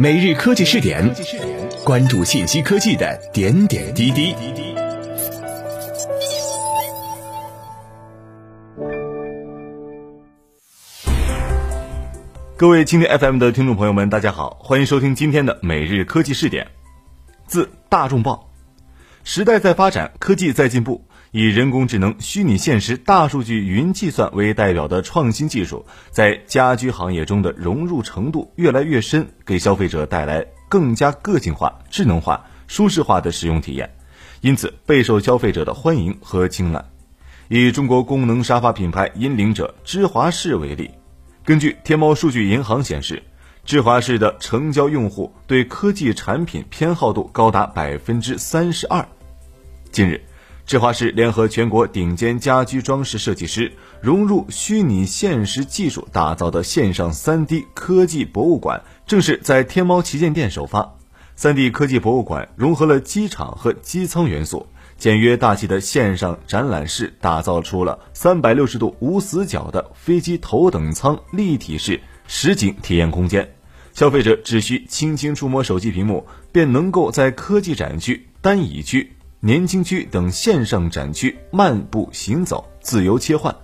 每日科技试点，关注信息科技的点点滴滴。各位蜻蜓 FM 的听众朋友们，大家好，欢迎收听今天的每日科技试点。自大众报，时代在发展，科技在进步。以人工智能、虚拟现实、大数据、云计算为代表的创新技术，在家居行业中的融入程度越来越深，给消费者带来更加个性化、智能化、舒适化的使用体验，因此备受消费者的欢迎和青睐。以中国功能沙发品牌引领者芝华士为例，根据天猫数据银行显示，芝华士的成交用户对科技产品偏好度高达百分之三十二。近日。智华士联合全国顶尖家居装饰设计师，融入虚拟现实技术打造的线上 3D 科技博物馆正式在天猫旗舰店首发。3D 科技博物馆融合了机场和机舱元素，简约大气的线上展览室打造出了360度无死角的飞机头等舱立体式实景体验空间。消费者只需轻轻触摸手机屏幕，便能够在科技展区、单椅区。年轻区等线上展区漫步行走，自由切换，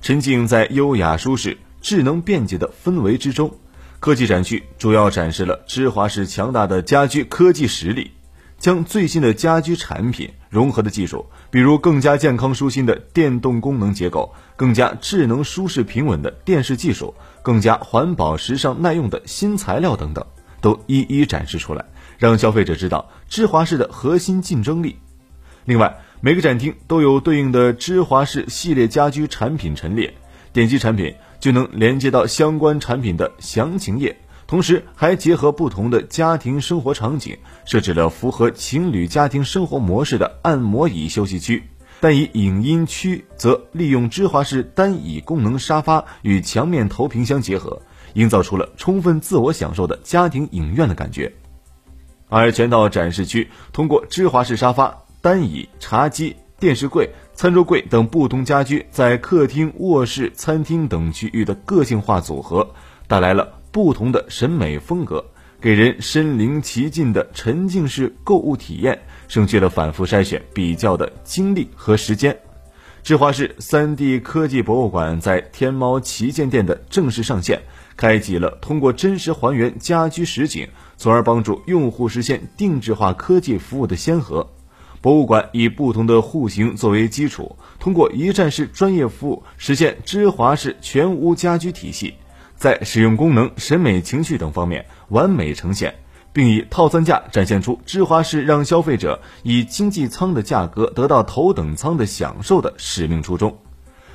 沉浸在优雅舒适、智能便捷的氛围之中。科技展区主要展示了芝华士强大的家居科技实力，将最新的家居产品融合的技术，比如更加健康舒心的电动功能结构、更加智能舒适平稳的电视技术、更加环保时尚耐用的新材料等等，都一一展示出来，让消费者知道芝华士的核心竞争力。另外，每个展厅都有对应的芝华士系列家居产品陈列，点击产品就能连接到相关产品的详情页。同时，还结合不同的家庭生活场景，设置了符合情侣家庭生活模式的按摩椅休息区。但以影音区则利用芝华士单椅功能沙发与墙面投屏相结合，营造出了充分自我享受的家庭影院的感觉。而全套展示区通过芝华士沙发。单椅、茶几、电视柜、餐桌柜等不同家居在客厅、卧室、餐厅等区域的个性化组合，带来了不同的审美风格，给人身临其境的沉浸式购物体验，省去了反复筛选、比较的精力和时间。智华式 3D 科技博物馆在天猫旗舰店的正式上线，开启了通过真实还原家居实景，从而帮助用户实现定制化科技服务的先河。博物馆以不同的户型作为基础，通过一站式专业服务实现芝华士全屋家居体系，在使用功能、审美情趣等方面完美呈现，并以套餐价展现出芝华士让消费者以经济舱的价格得到头等舱的享受的使命初衷。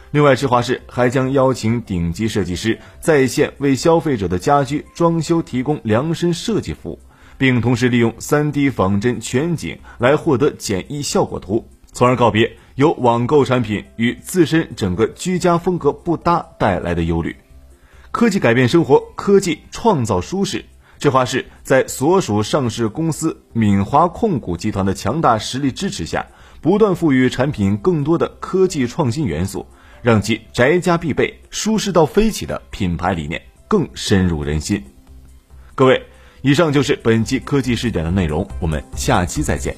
另外，芝华士还将邀请顶级设计师在线为消费者的家居装修提供量身设计服务。并同时利用 3D 仿真全景来获得简易效果图，从而告别由网购产品与自身整个居家风格不搭带来的忧虑。科技改变生活，科技创造舒适。这话是在所属上市公司敏华控股集团的强大实力支持下，不断赋予产品更多的科技创新元素，让其宅家必备、舒适到飞起的品牌理念更深入人心。各位。以上就是本期科技视点的内容，我们下期再见。